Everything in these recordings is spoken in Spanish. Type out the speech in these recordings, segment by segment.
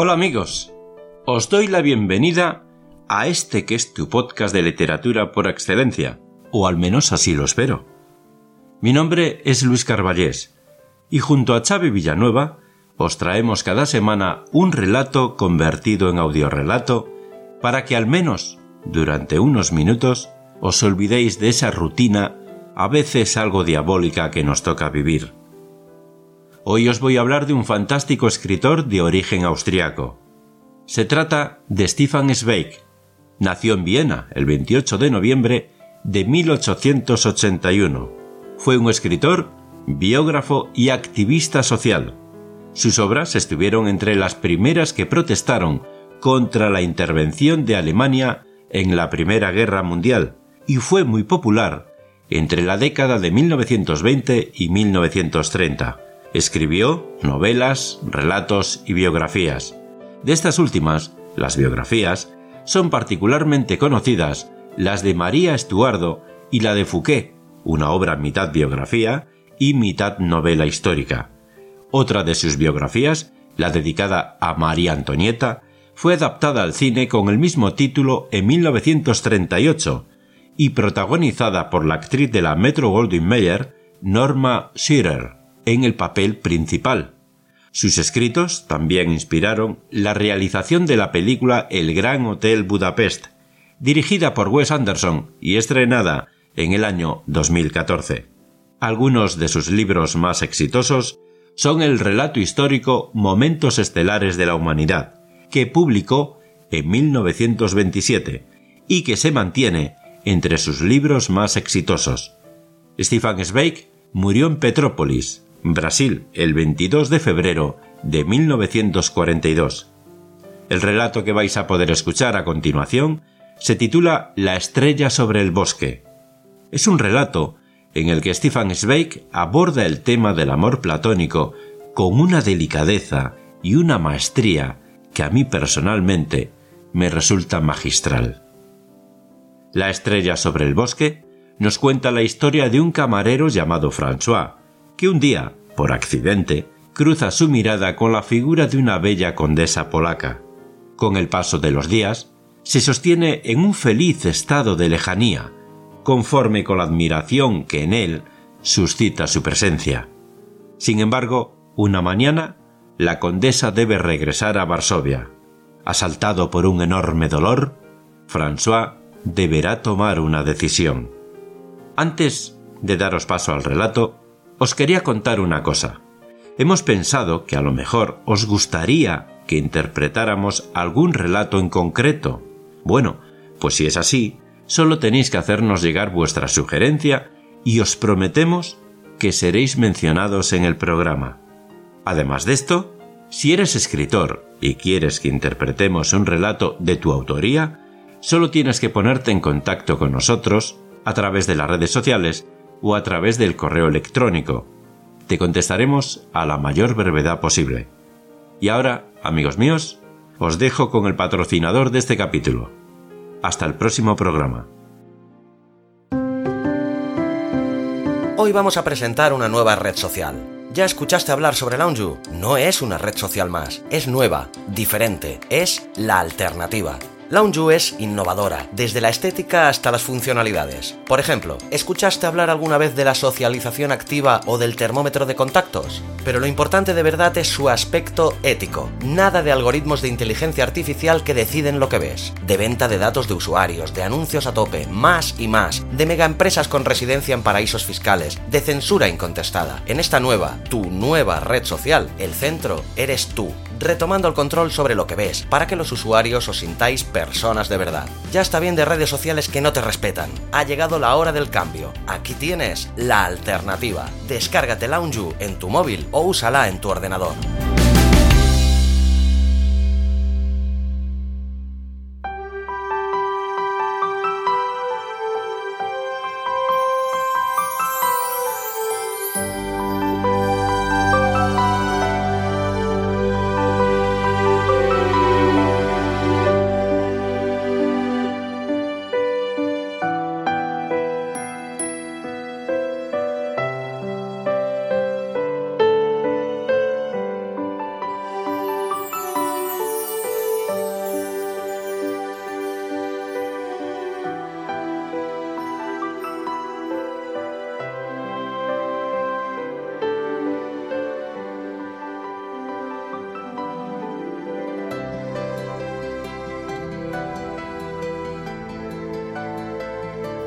Hola amigos, os doy la bienvenida a este que es tu podcast de literatura por excelencia, o al menos así lo espero. Mi nombre es Luis Carballés, y junto a Xavi Villanueva os traemos cada semana un relato convertido en audiorelato para que al menos durante unos minutos os olvidéis de esa rutina a veces algo diabólica que nos toca vivir. Hoy os voy a hablar de un fantástico escritor de origen austriaco. Se trata de Stefan Zweig. Nació en Viena el 28 de noviembre de 1881. Fue un escritor, biógrafo y activista social. Sus obras estuvieron entre las primeras que protestaron contra la intervención de Alemania en la Primera Guerra Mundial y fue muy popular entre la década de 1920 y 1930. Escribió novelas, relatos y biografías. De estas últimas, las biografías, son particularmente conocidas las de María Estuardo y la de Fouquet, una obra mitad biografía y mitad novela histórica. Otra de sus biografías, la dedicada a María Antonieta, fue adaptada al cine con el mismo título en 1938 y protagonizada por la actriz de la Metro Goldwyn Mayer, Norma Shearer en el papel principal. Sus escritos también inspiraron la realización de la película El Gran Hotel Budapest, dirigida por Wes Anderson y estrenada en el año 2014. Algunos de sus libros más exitosos son el relato histórico Momentos Estelares de la Humanidad, que publicó en 1927 y que se mantiene entre sus libros más exitosos. Stefan Zweig murió en Petrópolis, Brasil, el 22 de febrero de 1942. El relato que vais a poder escuchar a continuación se titula La estrella sobre el bosque. Es un relato en el que Stefan Zweig aborda el tema del amor platónico con una delicadeza y una maestría que a mí personalmente me resulta magistral. La estrella sobre el bosque nos cuenta la historia de un camarero llamado François, que un día, por accidente, cruza su mirada con la figura de una bella condesa polaca. Con el paso de los días, se sostiene en un feliz estado de lejanía, conforme con la admiración que en él suscita su presencia. Sin embargo, una mañana, la condesa debe regresar a Varsovia. Asaltado por un enorme dolor, François deberá tomar una decisión. Antes de daros paso al relato, os quería contar una cosa. Hemos pensado que a lo mejor os gustaría que interpretáramos algún relato en concreto. Bueno, pues si es así, solo tenéis que hacernos llegar vuestra sugerencia y os prometemos que seréis mencionados en el programa. Además de esto, si eres escritor y quieres que interpretemos un relato de tu autoría, solo tienes que ponerte en contacto con nosotros a través de las redes sociales o a través del correo electrónico. Te contestaremos a la mayor brevedad posible. Y ahora, amigos míos, os dejo con el patrocinador de este capítulo. Hasta el próximo programa. Hoy vamos a presentar una nueva red social. ¿Ya escuchaste hablar sobre Lounge? No es una red social más, es nueva, diferente, es la alternativa. Lounge es innovadora, desde la estética hasta las funcionalidades. Por ejemplo, ¿escuchaste hablar alguna vez de la socialización activa o del termómetro de contactos? Pero lo importante de verdad es su aspecto ético. Nada de algoritmos de inteligencia artificial que deciden lo que ves. De venta de datos de usuarios, de anuncios a tope, más y más, de megaempresas con residencia en paraísos fiscales, de censura incontestada. En esta nueva, tu nueva red social, el centro eres tú retomando el control sobre lo que ves, para que los usuarios os sintáis personas de verdad. Ya está bien de redes sociales que no te respetan. Ha llegado la hora del cambio. Aquí tienes la alternativa. Descárgate Lounge en tu móvil o úsala en tu ordenador.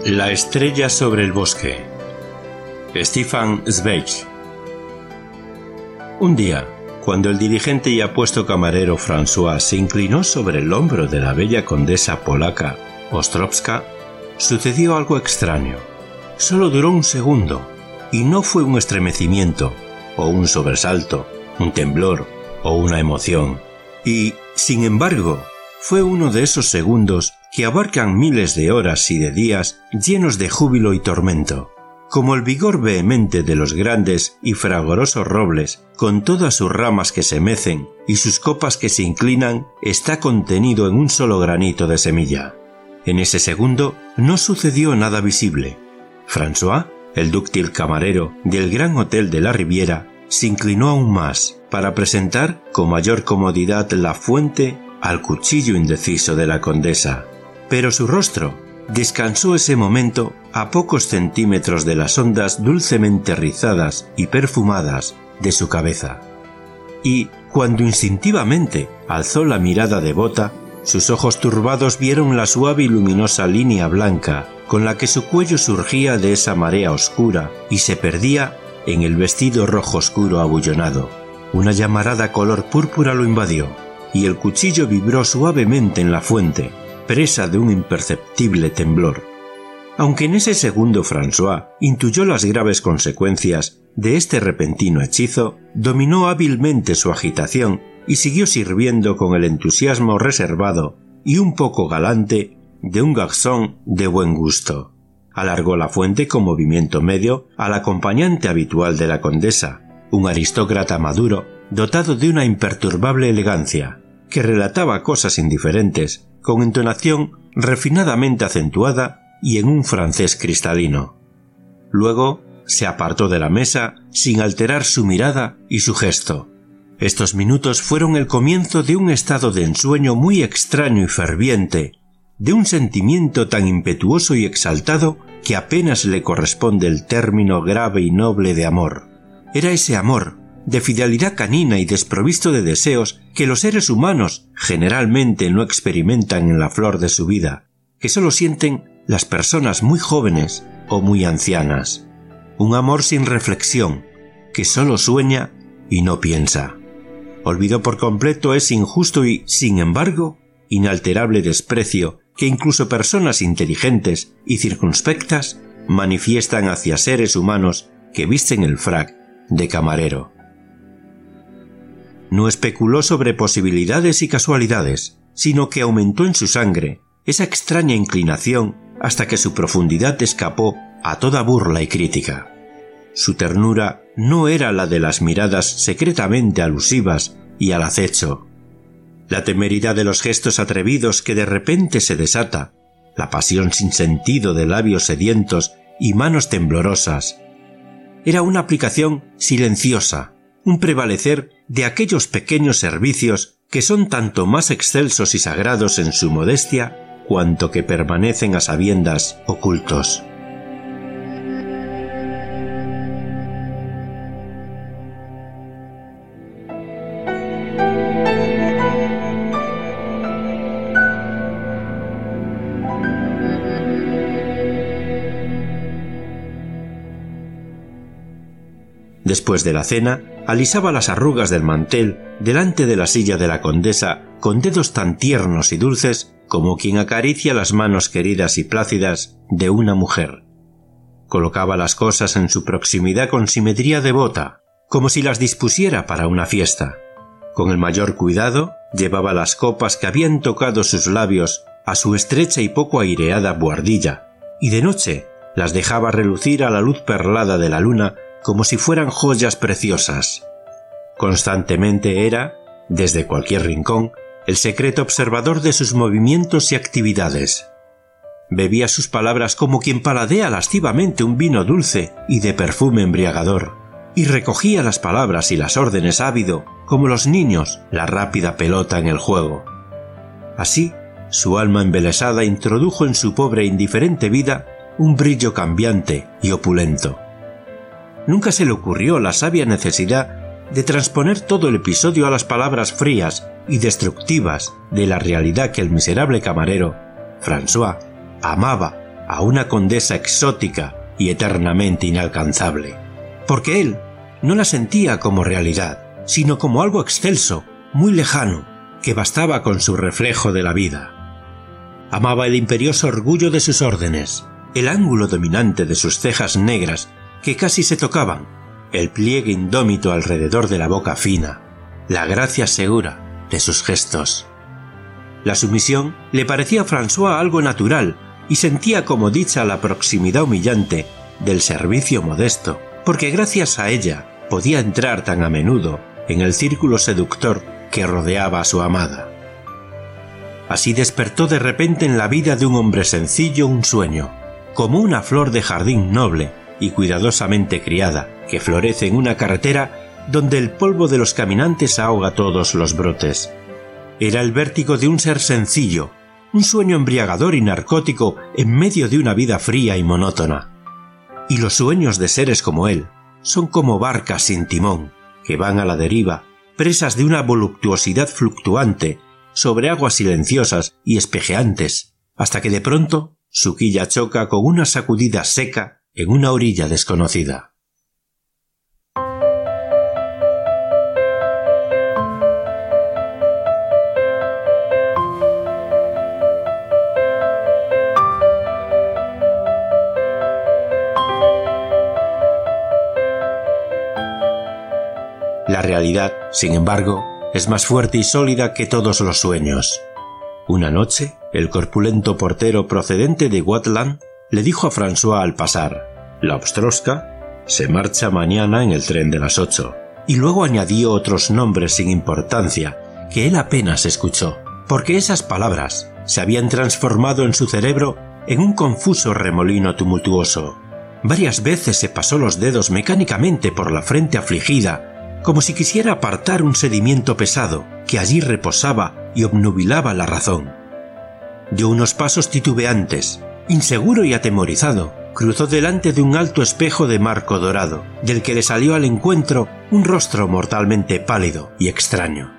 La estrella sobre el bosque. Stefan Zweig. Un día, cuando el dirigente y apuesto camarero François se inclinó sobre el hombro de la bella condesa polaca Ostrowska, sucedió algo extraño. Solo duró un segundo, y no fue un estremecimiento, o un sobresalto, un temblor, o una emoción. Y, sin embargo, fue uno de esos segundos que abarcan miles de horas y de días llenos de júbilo y tormento, como el vigor vehemente de los grandes y fragorosos robles, con todas sus ramas que se mecen y sus copas que se inclinan, está contenido en un solo granito de semilla. En ese segundo no sucedió nada visible. François, el dúctil camarero del gran hotel de la Riviera, se inclinó aún más para presentar con mayor comodidad la fuente al cuchillo indeciso de la condesa, pero su rostro descansó ese momento a pocos centímetros de las ondas dulcemente rizadas y perfumadas de su cabeza. Y cuando instintivamente alzó la mirada devota, sus ojos turbados vieron la suave y luminosa línea blanca con la que su cuello surgía de esa marea oscura y se perdía en el vestido rojo oscuro abullonado. Una llamarada color púrpura lo invadió, y el cuchillo vibró suavemente en la fuente, presa de un imperceptible temblor. Aunque en ese segundo François intuyó las graves consecuencias de este repentino hechizo, dominó hábilmente su agitación y siguió sirviendo con el entusiasmo reservado y un poco galante de un garzón de buen gusto. Alargó la fuente con movimiento medio al acompañante habitual de la condesa, un aristócrata maduro, dotado de una imperturbable elegancia, que relataba cosas indiferentes con entonación refinadamente acentuada y en un francés cristalino. Luego se apartó de la mesa sin alterar su mirada y su gesto. Estos minutos fueron el comienzo de un estado de ensueño muy extraño y ferviente, de un sentimiento tan impetuoso y exaltado que apenas le corresponde el término grave y noble de amor. Era ese amor, de fidelidad canina y desprovisto de deseos que los seres humanos generalmente no experimentan en la flor de su vida, que solo sienten las personas muy jóvenes o muy ancianas. Un amor sin reflexión, que solo sueña y no piensa. Olvidó por completo ese injusto y, sin embargo, inalterable desprecio que incluso personas inteligentes y circunspectas manifiestan hacia seres humanos que visten el frac de camarero no especuló sobre posibilidades y casualidades, sino que aumentó en su sangre esa extraña inclinación hasta que su profundidad escapó a toda burla y crítica. Su ternura no era la de las miradas secretamente alusivas y al acecho, la temeridad de los gestos atrevidos que de repente se desata, la pasión sin sentido de labios sedientos y manos temblorosas. Era una aplicación silenciosa, un prevalecer de aquellos pequeños servicios que son tanto más excelsos y sagrados en su modestia cuanto que permanecen a sabiendas ocultos. Después de la cena, alisaba las arrugas del mantel delante de la silla de la condesa con dedos tan tiernos y dulces como quien acaricia las manos queridas y plácidas de una mujer. Colocaba las cosas en su proximidad con simetría devota, como si las dispusiera para una fiesta. Con el mayor cuidado, llevaba las copas que habían tocado sus labios a su estrecha y poco aireada buhardilla, y de noche las dejaba relucir a la luz perlada de la luna como si fueran joyas preciosas. Constantemente era, desde cualquier rincón, el secreto observador de sus movimientos y actividades. Bebía sus palabras como quien paladea lascivamente un vino dulce y de perfume embriagador, y recogía las palabras y las órdenes ávido como los niños la rápida pelota en el juego. Así, su alma embelesada introdujo en su pobre e indiferente vida un brillo cambiante y opulento nunca se le ocurrió la sabia necesidad de transponer todo el episodio a las palabras frías y destructivas de la realidad que el miserable camarero, François, amaba a una condesa exótica y eternamente inalcanzable, porque él no la sentía como realidad, sino como algo excelso, muy lejano, que bastaba con su reflejo de la vida. Amaba el imperioso orgullo de sus órdenes, el ángulo dominante de sus cejas negras que casi se tocaban, el pliegue indómito alrededor de la boca fina, la gracia segura de sus gestos. La sumisión le parecía a François algo natural y sentía como dicha la proximidad humillante del servicio modesto, porque gracias a ella podía entrar tan a menudo en el círculo seductor que rodeaba a su amada. Así despertó de repente en la vida de un hombre sencillo un sueño, como una flor de jardín noble y cuidadosamente criada, que florece en una carretera donde el polvo de los caminantes ahoga todos los brotes. Era el vértigo de un ser sencillo, un sueño embriagador y narcótico en medio de una vida fría y monótona. Y los sueños de seres como él son como barcas sin timón, que van a la deriva, presas de una voluptuosidad fluctuante, sobre aguas silenciosas y espejeantes, hasta que de pronto su quilla choca con una sacudida seca en una orilla desconocida. La realidad, sin embargo, es más fuerte y sólida que todos los sueños. Una noche, el corpulento portero procedente de Watland le dijo a François al pasar, la Obstroska se marcha mañana en el tren de las ocho. Y luego añadió otros nombres sin importancia, que él apenas escuchó, porque esas palabras se habían transformado en su cerebro en un confuso remolino tumultuoso. Varias veces se pasó los dedos mecánicamente por la frente afligida, como si quisiera apartar un sedimiento pesado que allí reposaba y obnubilaba la razón. Dio unos pasos titubeantes, Inseguro y atemorizado, cruzó delante de un alto espejo de marco dorado, del que le salió al encuentro un rostro mortalmente pálido y extraño.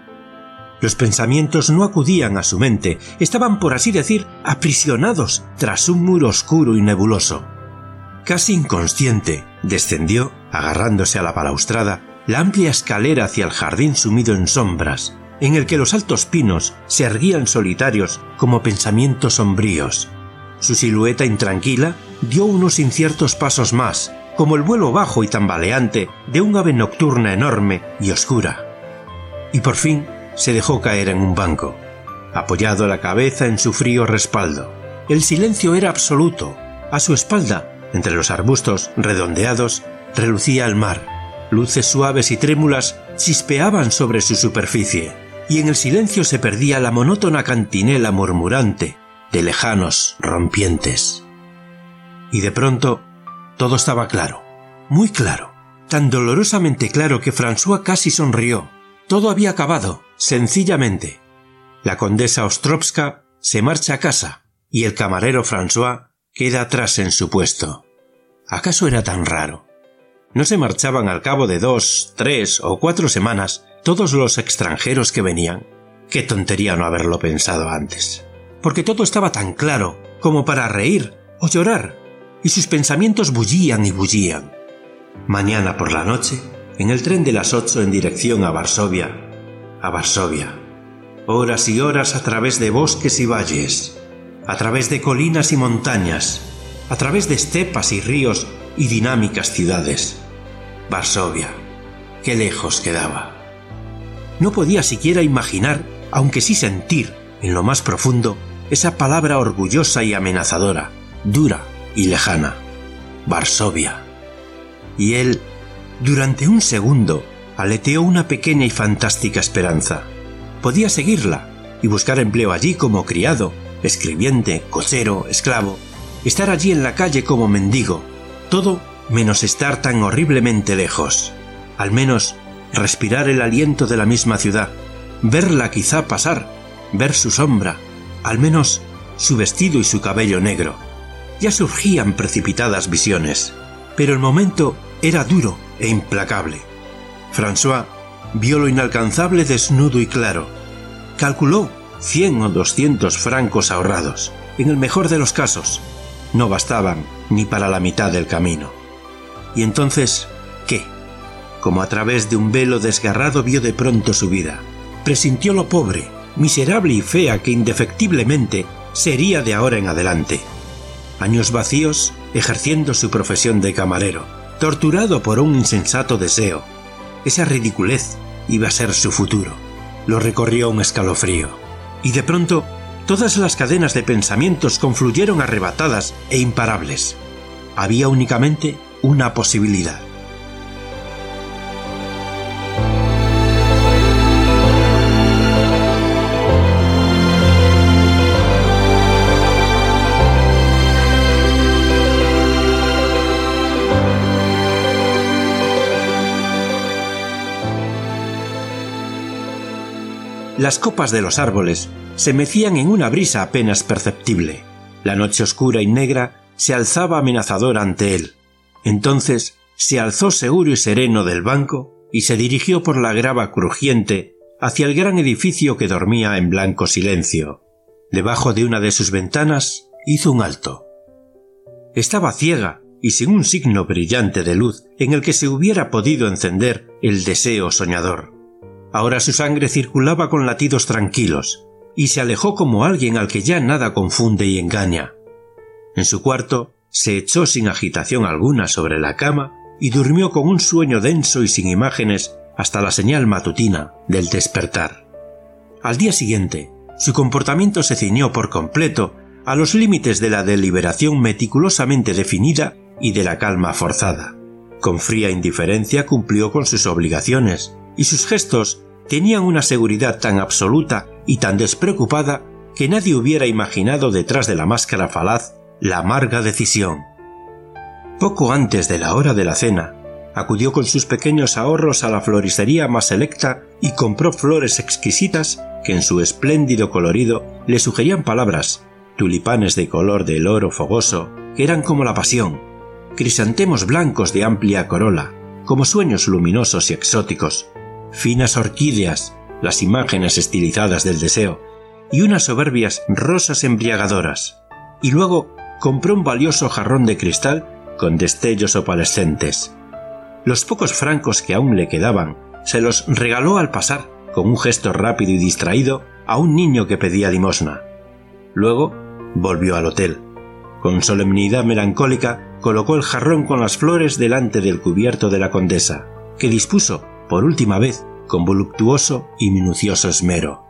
Los pensamientos no acudían a su mente, estaban, por así decir, aprisionados tras un muro oscuro y nebuloso. Casi inconsciente, descendió, agarrándose a la balaustrada, la amplia escalera hacia el jardín sumido en sombras, en el que los altos pinos se erguían solitarios como pensamientos sombríos, su silueta intranquila dio unos inciertos pasos más, como el vuelo bajo y tambaleante de un ave nocturna enorme y oscura. Y por fin se dejó caer en un banco, apoyado la cabeza en su frío respaldo. El silencio era absoluto. A su espalda, entre los arbustos redondeados, relucía el mar. Luces suaves y trémulas chispeaban sobre su superficie, y en el silencio se perdía la monótona cantinela murmurante de lejanos rompientes. Y de pronto todo estaba claro, muy claro, tan dolorosamente claro que François casi sonrió. Todo había acabado, sencillamente. La condesa Ostrovska se marcha a casa y el camarero François queda atrás en su puesto. ¿Acaso era tan raro? ¿No se marchaban al cabo de dos, tres o cuatro semanas todos los extranjeros que venían? Qué tontería no haberlo pensado antes. Porque todo estaba tan claro como para reír o llorar, y sus pensamientos bullían y bullían. Mañana por la noche, en el tren de las ocho en dirección a Varsovia, a Varsovia. Horas y horas a través de bosques y valles, a través de colinas y montañas, a través de estepas y ríos y dinámicas ciudades. Varsovia, qué lejos quedaba. No podía siquiera imaginar, aunque sí sentir, en lo más profundo, esa palabra orgullosa y amenazadora, dura y lejana. Varsovia. Y él, durante un segundo, aleteó una pequeña y fantástica esperanza. Podía seguirla y buscar empleo allí como criado, escribiente, cochero, esclavo, estar allí en la calle como mendigo, todo menos estar tan horriblemente lejos. Al menos respirar el aliento de la misma ciudad, verla quizá pasar, ver su sombra, al menos su vestido y su cabello negro. Ya surgían precipitadas visiones, pero el momento era duro e implacable. François vio lo inalcanzable desnudo y claro. Calculó cien o doscientos francos ahorrados. En el mejor de los casos, no bastaban ni para la mitad del camino. Y entonces, ¿qué? Como a través de un velo desgarrado vio de pronto su vida. Presintió lo pobre, miserable y fea que indefectiblemente sería de ahora en adelante. Años vacíos ejerciendo su profesión de camarero, torturado por un insensato deseo. Esa ridiculez iba a ser su futuro. Lo recorrió un escalofrío y de pronto todas las cadenas de pensamientos confluyeron arrebatadas e imparables. Había únicamente una posibilidad. Las copas de los árboles se mecían en una brisa apenas perceptible. La noche oscura y negra se alzaba amenazadora ante él. Entonces se alzó seguro y sereno del banco y se dirigió por la grava crujiente hacia el gran edificio que dormía en blanco silencio. Debajo de una de sus ventanas hizo un alto. Estaba ciega y sin un signo brillante de luz en el que se hubiera podido encender el deseo soñador. Ahora su sangre circulaba con latidos tranquilos, y se alejó como alguien al que ya nada confunde y engaña. En su cuarto se echó sin agitación alguna sobre la cama y durmió con un sueño denso y sin imágenes hasta la señal matutina del despertar. Al día siguiente, su comportamiento se ciñó por completo a los límites de la deliberación meticulosamente definida y de la calma forzada. Con fría indiferencia cumplió con sus obligaciones, y sus gestos tenían una seguridad tan absoluta y tan despreocupada que nadie hubiera imaginado detrás de la máscara falaz la amarga decisión. Poco antes de la hora de la cena, acudió con sus pequeños ahorros a la floristería más selecta y compró flores exquisitas que en su espléndido colorido le sugerían palabras, tulipanes de color del oro fogoso, que eran como la pasión, crisantemos blancos de amplia corola, como sueños luminosos y exóticos, finas orquídeas, las imágenes estilizadas del deseo, y unas soberbias rosas embriagadoras. Y luego compró un valioso jarrón de cristal con destellos opalescentes. Los pocos francos que aún le quedaban se los regaló al pasar, con un gesto rápido y distraído, a un niño que pedía limosna. Luego volvió al hotel. Con solemnidad melancólica colocó el jarrón con las flores delante del cubierto de la condesa, que dispuso por última vez con voluptuoso y minucioso esmero.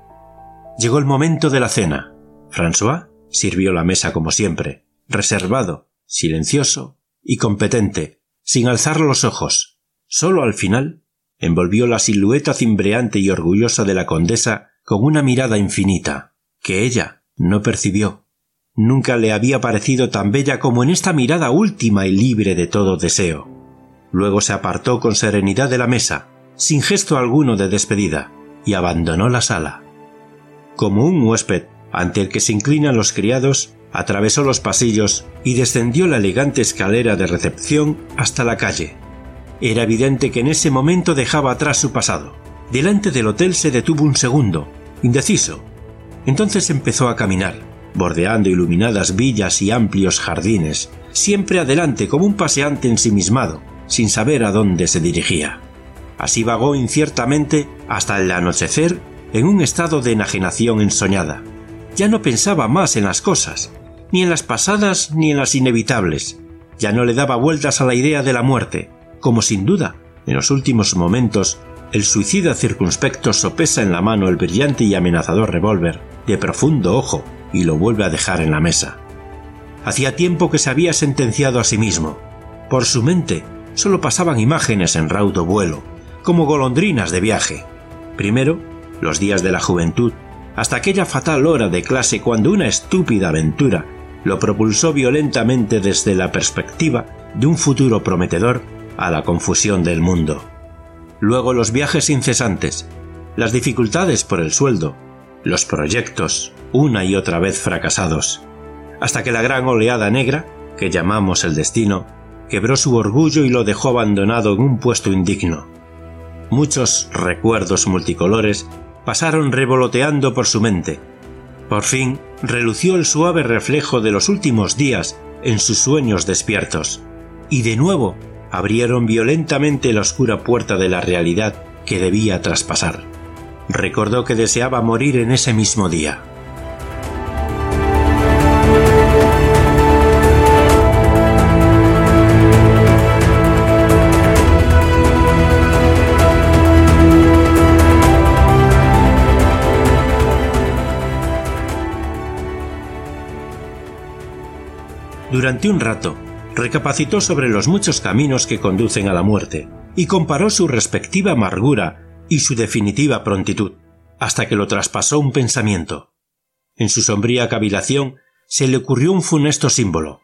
Llegó el momento de la cena. François sirvió la mesa como siempre, reservado, silencioso y competente, sin alzar los ojos. Solo al final envolvió la silueta cimbreante y orgullosa de la condesa con una mirada infinita, que ella no percibió. Nunca le había parecido tan bella como en esta mirada última y libre de todo deseo. Luego se apartó con serenidad de la mesa, sin gesto alguno de despedida, y abandonó la sala. Como un huésped ante el que se inclinan los criados, atravesó los pasillos y descendió la elegante escalera de recepción hasta la calle. Era evidente que en ese momento dejaba atrás su pasado. Delante del hotel se detuvo un segundo, indeciso. Entonces empezó a caminar, bordeando iluminadas villas y amplios jardines, siempre adelante como un paseante ensimismado, sin saber a dónde se dirigía. Así vagó inciertamente hasta el anochecer en un estado de enajenación ensoñada. Ya no pensaba más en las cosas, ni en las pasadas ni en las inevitables. Ya no le daba vueltas a la idea de la muerte, como sin duda, en los últimos momentos, el suicida circunspecto sopesa en la mano el brillante y amenazador revólver, de profundo ojo, y lo vuelve a dejar en la mesa. Hacía tiempo que se había sentenciado a sí mismo. Por su mente solo pasaban imágenes en raudo vuelo, como golondrinas de viaje. Primero, los días de la juventud, hasta aquella fatal hora de clase cuando una estúpida aventura lo propulsó violentamente desde la perspectiva de un futuro prometedor a la confusión del mundo. Luego los viajes incesantes, las dificultades por el sueldo, los proyectos, una y otra vez fracasados, hasta que la gran oleada negra, que llamamos el destino, quebró su orgullo y lo dejó abandonado en un puesto indigno. Muchos recuerdos multicolores pasaron revoloteando por su mente. Por fin relució el suave reflejo de los últimos días en sus sueños despiertos, y de nuevo abrieron violentamente la oscura puerta de la realidad que debía traspasar. Recordó que deseaba morir en ese mismo día. Durante un rato, recapacitó sobre los muchos caminos que conducen a la muerte, y comparó su respectiva amargura y su definitiva prontitud, hasta que lo traspasó un pensamiento. En su sombría cavilación se le ocurrió un funesto símbolo.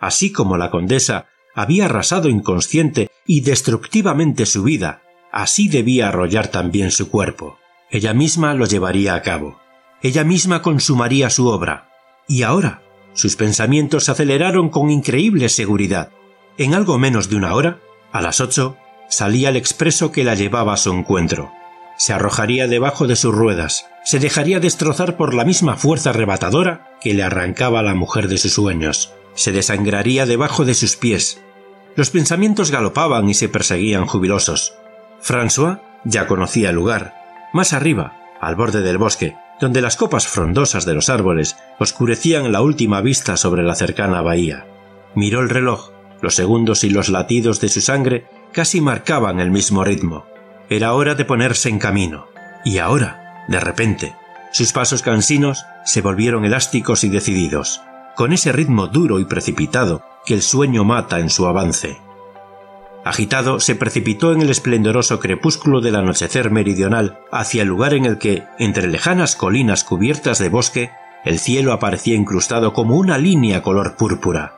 Así como la condesa había arrasado inconsciente y destructivamente su vida, así debía arrollar también su cuerpo. Ella misma lo llevaría a cabo. Ella misma consumaría su obra. Y ahora, sus pensamientos se aceleraron con increíble seguridad. En algo menos de una hora, a las ocho, salía el expreso que la llevaba a su encuentro. Se arrojaría debajo de sus ruedas, se dejaría destrozar por la misma fuerza arrebatadora que le arrancaba a la mujer de sus sueños, se desangraría debajo de sus pies. Los pensamientos galopaban y se perseguían jubilosos. François ya conocía el lugar. Más arriba, al borde del bosque, donde las copas frondosas de los árboles oscurecían la última vista sobre la cercana bahía. Miró el reloj. Los segundos y los latidos de su sangre casi marcaban el mismo ritmo. Era hora de ponerse en camino. Y ahora, de repente, sus pasos cansinos se volvieron elásticos y decididos, con ese ritmo duro y precipitado que el sueño mata en su avance. Agitado, se precipitó en el esplendoroso crepúsculo del anochecer meridional hacia el lugar en el que, entre lejanas colinas cubiertas de bosque, el cielo aparecía incrustado como una línea color púrpura.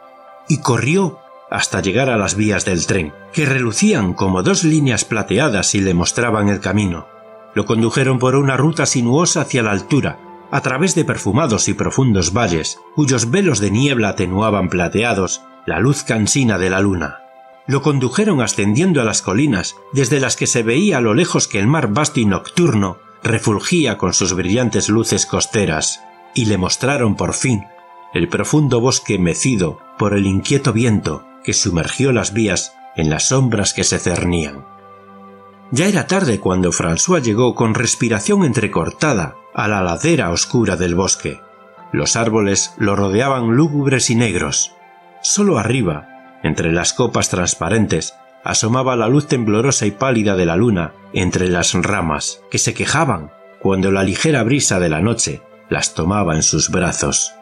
Y corrió hasta llegar a las vías del tren, que relucían como dos líneas plateadas y le mostraban el camino. Lo condujeron por una ruta sinuosa hacia la altura, a través de perfumados y profundos valles, cuyos velos de niebla atenuaban plateados la luz cansina de la luna lo condujeron ascendiendo a las colinas, desde las que se veía a lo lejos que el mar vasto y nocturno refulgía con sus brillantes luces costeras, y le mostraron por fin el profundo bosque mecido por el inquieto viento que sumergió las vías en las sombras que se cernían. Ya era tarde cuando François llegó con respiración entrecortada a la ladera oscura del bosque. Los árboles lo rodeaban lúgubres y negros. Solo arriba, entre las copas transparentes asomaba la luz temblorosa y pálida de la luna entre las ramas, que se quejaban cuando la ligera brisa de la noche las tomaba en sus brazos.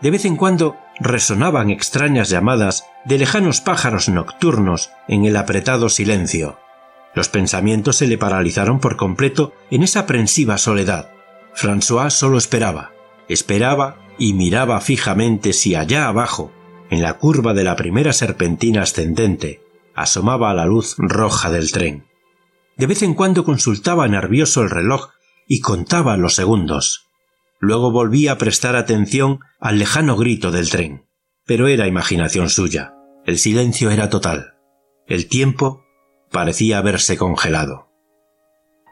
De vez en cuando resonaban extrañas llamadas de lejanos pájaros nocturnos en el apretado silencio. Los pensamientos se le paralizaron por completo en esa aprensiva soledad. François solo esperaba, esperaba y miraba fijamente si allá abajo, en la curva de la primera serpentina ascendente, asomaba la luz roja del tren. De vez en cuando consultaba nervioso el reloj y contaba los segundos. Luego volvía a prestar atención al lejano grito del tren. Pero era imaginación suya. El silencio era total. El tiempo parecía haberse congelado.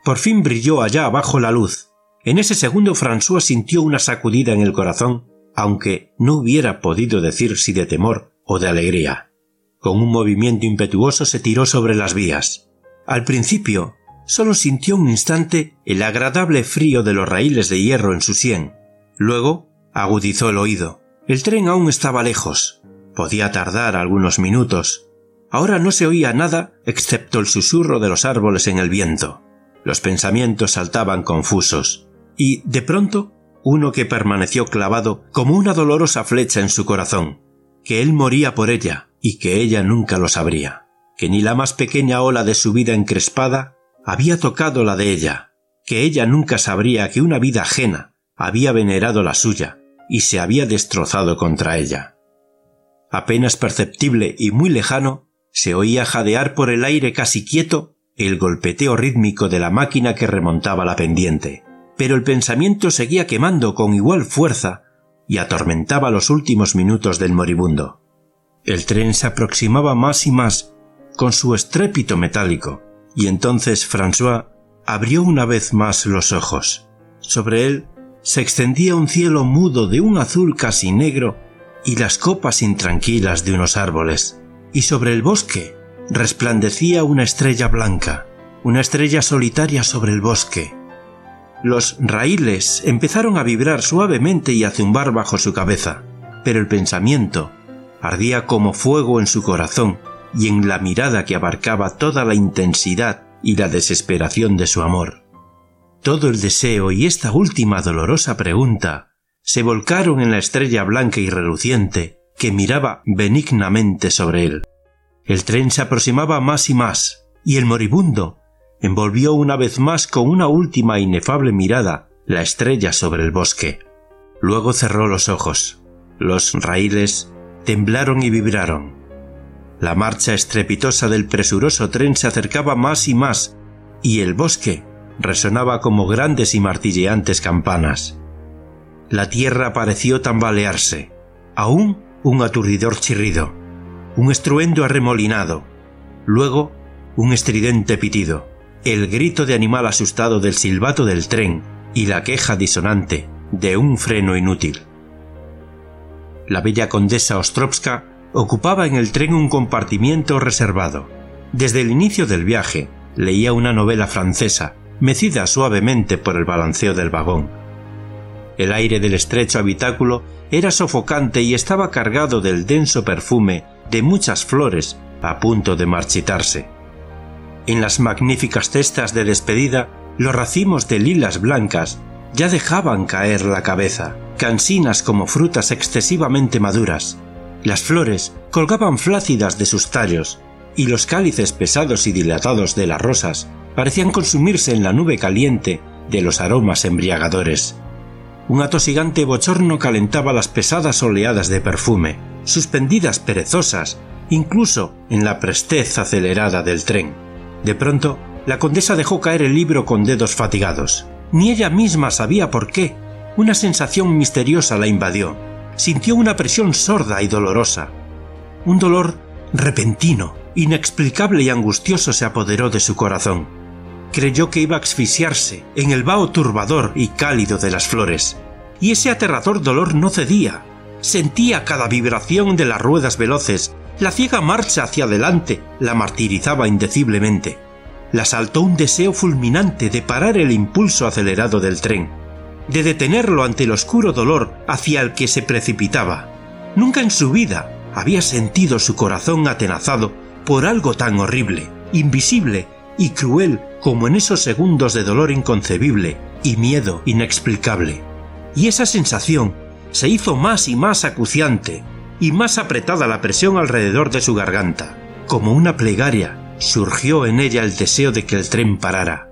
Por fin brilló allá abajo la luz. En ese segundo François sintió una sacudida en el corazón, aunque no hubiera podido decir si de temor o de alegría. Con un movimiento impetuoso se tiró sobre las vías. Al principio, solo sintió un instante el agradable frío de los raíles de hierro en su sien. Luego, agudizó el oído. El tren aún estaba lejos. Podía tardar algunos minutos. Ahora no se oía nada excepto el susurro de los árboles en el viento. Los pensamientos saltaban confusos. Y, de pronto, uno que permaneció clavado como una dolorosa flecha en su corazón, que él moría por ella y que ella nunca lo sabría, que ni la más pequeña ola de su vida encrespada había tocado la de ella, que ella nunca sabría que una vida ajena había venerado la suya y se había destrozado contra ella. Apenas perceptible y muy lejano, se oía jadear por el aire casi quieto el golpeteo rítmico de la máquina que remontaba la pendiente, pero el pensamiento seguía quemando con igual fuerza y atormentaba los últimos minutos del moribundo. El tren se aproximaba más y más con su estrépito metálico, y entonces François abrió una vez más los ojos. Sobre él se extendía un cielo mudo de un azul casi negro y las copas intranquilas de unos árboles, y sobre el bosque resplandecía una estrella blanca, una estrella solitaria sobre el bosque. Los raíles empezaron a vibrar suavemente y a zumbar bajo su cabeza, pero el pensamiento ardía como fuego en su corazón y en la mirada que abarcaba toda la intensidad y la desesperación de su amor. Todo el deseo y esta última dolorosa pregunta se volcaron en la estrella blanca y reluciente que miraba benignamente sobre él. El tren se aproximaba más y más, y el moribundo envolvió una vez más con una última inefable mirada la estrella sobre el bosque. Luego cerró los ojos. Los raíles temblaron y vibraron. La marcha estrepitosa del presuroso tren se acercaba más y más, y el bosque resonaba como grandes y martilleantes campanas. La tierra pareció tambalearse, aún un aturdidor chirrido un estruendo arremolinado, luego un estridente pitido, el grito de animal asustado del silbato del tren y la queja disonante de un freno inútil. La bella condesa Ostrovska ocupaba en el tren un compartimiento reservado. Desde el inicio del viaje leía una novela francesa, mecida suavemente por el balanceo del vagón. El aire del estrecho habitáculo era sofocante y estaba cargado del denso perfume de muchas flores a punto de marchitarse. En las magníficas cestas de despedida, los racimos de lilas blancas ya dejaban caer la cabeza, cansinas como frutas excesivamente maduras. Las flores colgaban flácidas de sus tallos, y los cálices pesados y dilatados de las rosas parecían consumirse en la nube caliente de los aromas embriagadores. Un atosigante bochorno calentaba las pesadas oleadas de perfume, suspendidas perezosas, incluso en la prestez acelerada del tren. De pronto, la condesa dejó caer el libro con dedos fatigados. Ni ella misma sabía por qué. Una sensación misteriosa la invadió. Sintió una presión sorda y dolorosa. Un dolor repentino, inexplicable y angustioso se apoderó de su corazón. Creyó que iba a asfixiarse en el vaho turbador y cálido de las flores. Y ese aterrador dolor no cedía. Sentía cada vibración de las ruedas veloces, la ciega marcha hacia adelante la martirizaba indeciblemente. La saltó un deseo fulminante de parar el impulso acelerado del tren, de detenerlo ante el oscuro dolor hacia el que se precipitaba. Nunca en su vida había sentido su corazón atenazado por algo tan horrible, invisible y cruel como en esos segundos de dolor inconcebible y miedo inexplicable. Y esa sensación se hizo más y más acuciante, y más apretada la presión alrededor de su garganta. Como una plegaria, surgió en ella el deseo de que el tren parara.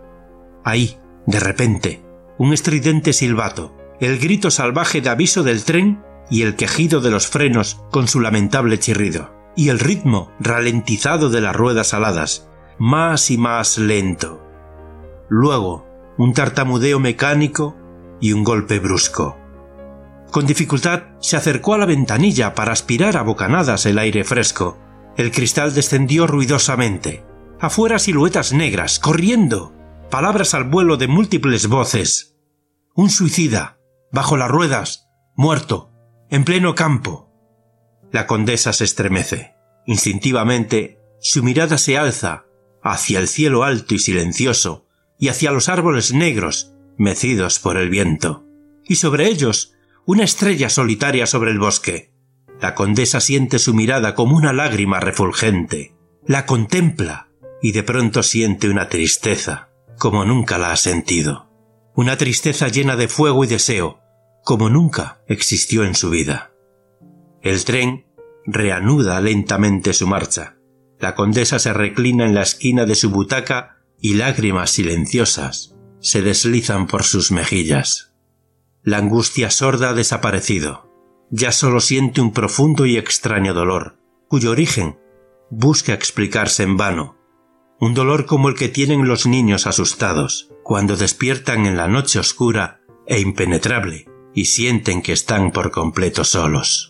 Ahí, de repente, un estridente silbato, el grito salvaje de aviso del tren y el quejido de los frenos con su lamentable chirrido, y el ritmo ralentizado de las ruedas aladas, más y más lento. Luego, un tartamudeo mecánico y un golpe brusco. Con dificultad se acercó a la ventanilla para aspirar a bocanadas el aire fresco. El cristal descendió ruidosamente. Afuera siluetas negras, corriendo. Palabras al vuelo de múltiples voces. Un suicida, bajo las ruedas, muerto, en pleno campo. La condesa se estremece. Instintivamente, su mirada se alza hacia el cielo alto y silencioso y hacia los árboles negros, mecidos por el viento. Y sobre ellos, una estrella solitaria sobre el bosque. La condesa siente su mirada como una lágrima refulgente. La contempla y de pronto siente una tristeza, como nunca la ha sentido. Una tristeza llena de fuego y deseo, como nunca existió en su vida. El tren reanuda lentamente su marcha. La condesa se reclina en la esquina de su butaca y lágrimas silenciosas se deslizan por sus mejillas. La angustia sorda ha desaparecido. Ya solo siente un profundo y extraño dolor, cuyo origen busca explicarse en vano. Un dolor como el que tienen los niños asustados cuando despiertan en la noche oscura e impenetrable y sienten que están por completo solos.